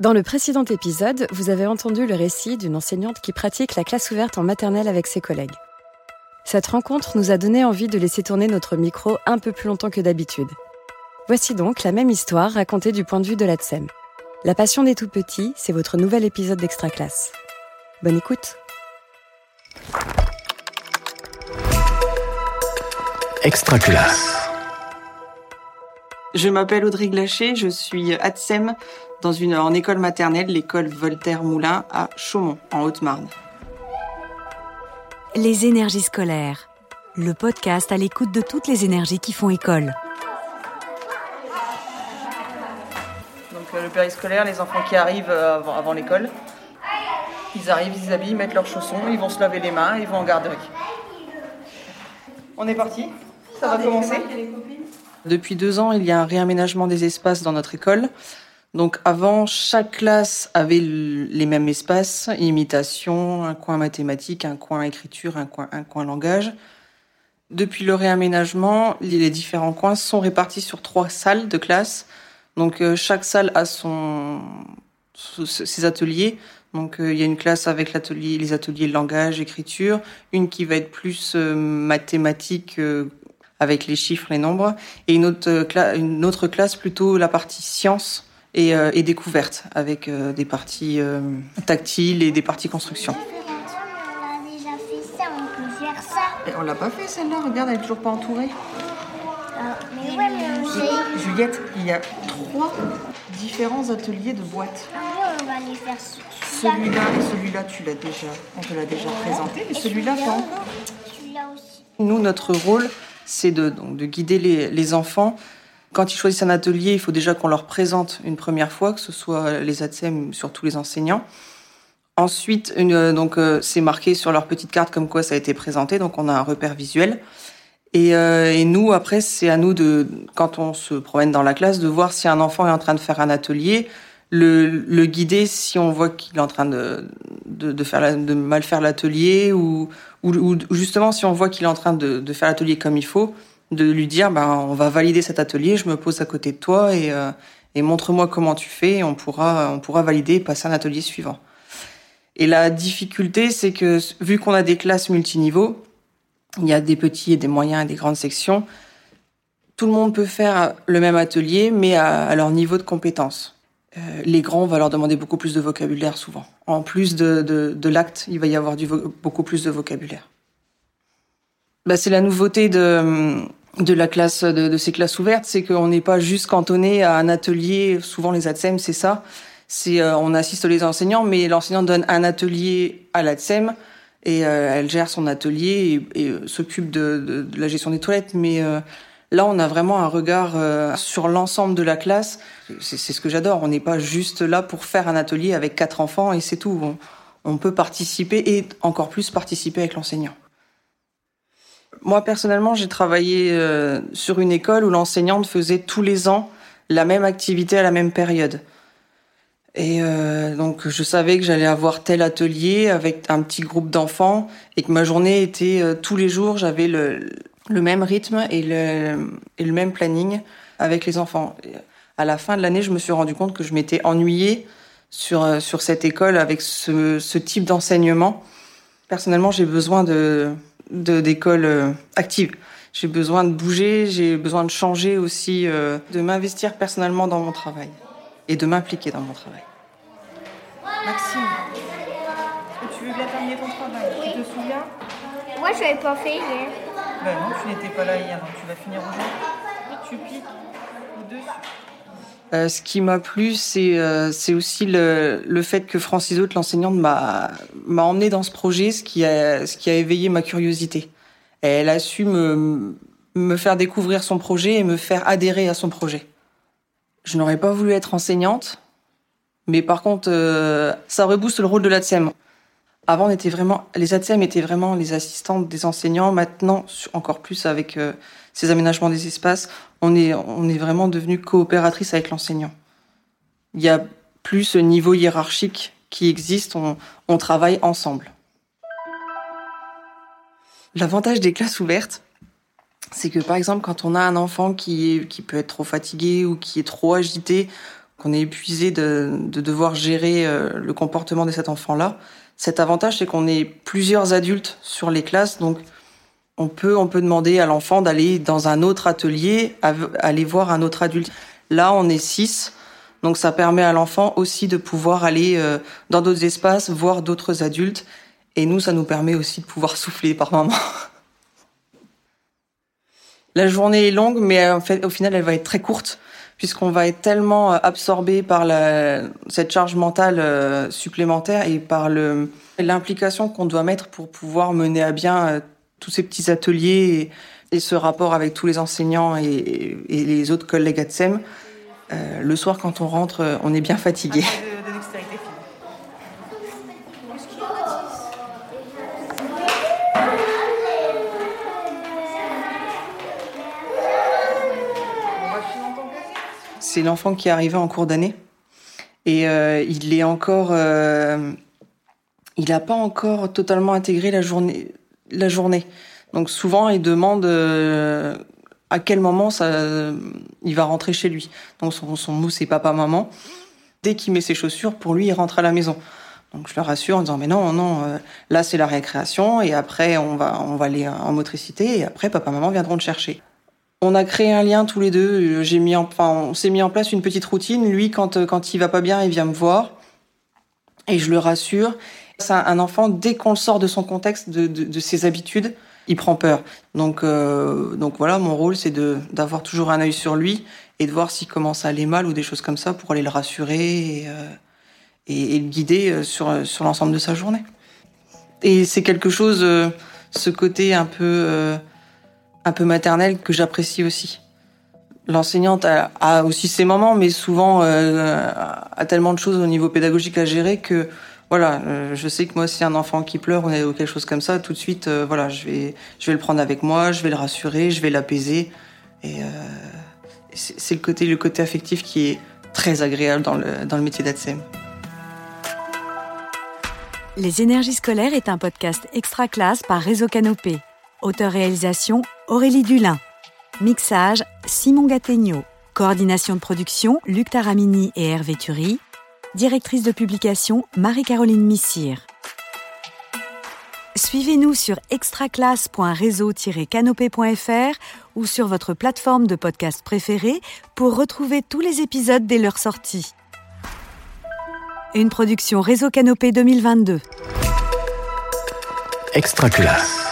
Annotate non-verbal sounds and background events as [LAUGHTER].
Dans le précédent épisode, vous avez entendu le récit d'une enseignante qui pratique la classe ouverte en maternelle avec ses collègues. Cette rencontre nous a donné envie de laisser tourner notre micro un peu plus longtemps que d'habitude. Voici donc la même histoire racontée du point de vue de l'ATSEM. La passion des tout-petits, c'est votre nouvel épisode d'Extra Classe. Bonne écoute Extra Classe. Je m'appelle Audrey Glaché, je suis ATSEM dans une, en école maternelle, l'école Voltaire-Moulin à Chaumont, en Haute-Marne. Les énergies scolaires, le podcast à l'écoute de toutes les énergies qui font école. Donc euh, le périscolaire, les enfants qui arrivent euh, avant, avant l'école, ils arrivent, ils s'habillent, mettent leurs chaussons, ils vont se laver les mains, ils vont en garderie. On est parti Ça va commencer Depuis deux ans, il y a un réaménagement des espaces dans notre école. Donc avant, chaque classe avait les mêmes espaces, imitation, un coin mathématique, un coin écriture, un coin, un coin langage. Depuis le réaménagement, les différents coins sont répartis sur trois salles de classe. Donc euh, chaque salle a son ses ateliers. Donc euh, il y a une classe avec les ateliers langage, écriture, une qui va être plus euh, mathématique avec les chiffres, les nombres, et une autre, une autre classe plutôt la partie sciences et, euh, et découverte avec euh, des parties euh, tactiles et des parties construction. On a déjà fait ça, on peut faire ça. Et on l'a pas fait celle-là, regarde, elle est toujours pas entourée. Mais ouais, mais. Juliette, il y a trois différents ateliers de boîtes. Oui, on va les faire sur ça. Celui-là, celui-là, tu l'as déjà, on te l'a déjà présenté, et celui-là pas encore. Celui-là aussi. Nous, notre rôle, c'est de, donc, de guider les, les enfants quand ils choisissent un atelier, il faut déjà qu'on leur présente une première fois, que ce soit les ATSEM ou surtout les enseignants. Ensuite, euh, donc euh, c'est marqué sur leur petite carte comme quoi ça a été présenté, donc on a un repère visuel. Et, euh, et nous, après, c'est à nous de, quand on se promène dans la classe, de voir si un enfant est en train de faire un atelier, le, guider si on voit qu'il est en train de, faire mal faire l'atelier ou, justement si on voit qu'il est en train de faire l'atelier comme il faut, de lui dire ben on va valider cet atelier, je me pose à côté de toi et, euh, et montre-moi comment tu fais, on pourra on pourra valider et passer à un atelier suivant. Et la difficulté, c'est que vu qu'on a des classes multiniveaux, il y a des petits et des moyens et des grandes sections, tout le monde peut faire le même atelier, mais à, leur niveau de compétence. Euh, les grands, on va leur demander beaucoup plus de vocabulaire souvent. En plus de, de, de l'acte, il va y avoir du beaucoup plus de vocabulaire. Bah, c'est la nouveauté de, de la classe de, de ces classes ouvertes, c'est qu'on n'est pas juste cantonné à un atelier. Souvent les ATSEM, c'est ça. C'est euh, on assiste les enseignants, mais l'enseignant donne un atelier à l'ATSEM et euh, elle gère son atelier et, euh, s'occupe de, de, de, la gestion des toilettes. Mais euh, là, on a vraiment un regard euh, sur l'ensemble de la classe. C'est ce que j'adore. On n'est pas juste là pour faire un atelier avec quatre enfants et c'est tout. On peut participer et encore plus participer avec l'enseignant. Moi, personnellement, j'ai travaillé euh, sur une école où l'enseignante faisait tous les ans la même activité à la même période. Et euh, donc, je savais que j'allais avoir tel atelier avec un petit groupe d'enfants et que ma journée était euh, tous les jours, j'avais le, le même rythme et le, et le même planning avec les enfants. À la fin de l'année, je me suis rendu compte que je m'étais ennuyée sur, euh, sur cette école avec ce, ce type d'enseignement. Personnellement, j'ai besoin de, d'école euh, active. J'ai besoin de bouger, j'ai besoin de changer aussi, euh, de m'investir personnellement dans mon travail et de m'impliquer dans mon travail. Maxime, est-ce que tu veux bien terminer ton travail? Oui. Tu te souviens? Moi, je l'avais pas fait hier. Ben non, tu n'étais pas là hier, donc tu vas finir aujourd'hui. Tu piques au-dessus. Euh, ce qui m'a plu, c'est euh, aussi le, fait que Francis Haute, l'enseignante, m'a m'a emmené dans ce projet, ce qui a éveillé ma curiosité. Elle a su me faire découvrir son projet et me faire adhérer à son projet. Je n'aurais pas voulu être enseignante, mais par contre, euh, ça rebooste le rôle de l'ATSEM. Avant, on était vraiment, les ATSEM étaient vraiment les assistantes des enseignants. Maintenant, encore plus avec ces aménagements des espaces, on est, on est vraiment devenu coopératrice avec l'enseignant. Il y a plus ce niveau hiérarchique qui existe, on, on travaille ensemble. L'avantage des classes ouvertes, c'est que par exemple, quand on a un enfant qui, est, qui peut être trop fatigué ou qui est trop agité, qu'on est épuisé de, de, devoir gérer euh, le comportement de cet enfant-là. Cet avantage, c'est qu'on est plusieurs adultes sur les classes, donc on peut, on peut demander à l'enfant d'aller dans un autre atelier, aller voir un autre adulte. Là, on est six, donc ça permet à l'enfant aussi de pouvoir aller euh, dans d'autres espaces, voir d'autres adultes, et nous, ça nous permet aussi de pouvoir [LAUGHS] souffler par moments. La journée est longue, mais en fait, au final, elle va être très courte puisqu'on va être tellement euh, absorbé par cette charge mentale euh, supplémentaire et par l'implication qu'on doit mettre pour pouvoir mener à bien euh, tous ces petits ateliers et, et, ce rapport avec tous les enseignants et, et les autres collègues ATSEM. Euh, le soir, quand on rentre, on est bien fatigué. c'est l'enfant qui est arrivé en cours d'année. Et euh, il est encore. Euh, il n'a pas encore totalement intégré la journée. La journée. Donc souvent, il demande euh, à quel moment ça, il va rentrer chez lui. Donc son, son mousse, c'est papa-maman. Dès qu'il met ses chaussures, pour lui, il rentre à la maison. Donc je le rassure en disant mais non non là c'est la récréation et après on va on va aller en motricité et après papa maman viendront te chercher. On a créé un lien tous les deux. J'ai mis, enfin, on s'est mis en place une petite routine. Lui, quand quand il va pas bien, il vient me voir et je le rassure. Un enfant dès qu'on le sort de son contexte, de, ses habitudes, il prend peur. Donc euh, donc voilà, mon rôle c'est d'avoir toujours un œil sur lui et de voir s'il commence à aller mal ou des choses comme ça pour aller le rassurer et, euh, le guider euh, sur sur l'ensemble de sa journée. Et c'est quelque chose, ce côté un peu un peu maternelle que j'apprécie aussi. L'enseignante a, a, aussi ses moments, mais souvent a tellement de choses au niveau pédagogique à gérer que voilà, euh, je sais que moi, si un enfant qui pleure ou quelque chose comme ça, tout de suite, euh, voilà, je vais, je vais le prendre avec moi, je vais le rassurer, je vais l'apaiser, et euh, c'est le côté, affectif qui est très agréable dans le, dans le métier d'ATSEM. Les énergies scolaires est un podcast extra classe par Réseau Canopé. Auteur-réalisation Aurélie Dulin. Mixage Simon Gattegno. Coordination de production Luc Taramini et Hervé Thury. Directrice de publication Marie-Caroline Missire. Suivez-nous sur extraclasse.réseau-canopé.fr ou sur votre plateforme de podcast préférée pour retrouver tous les épisodes dès leur sortie. Une production Réseau Canopé 2022. Extra classe.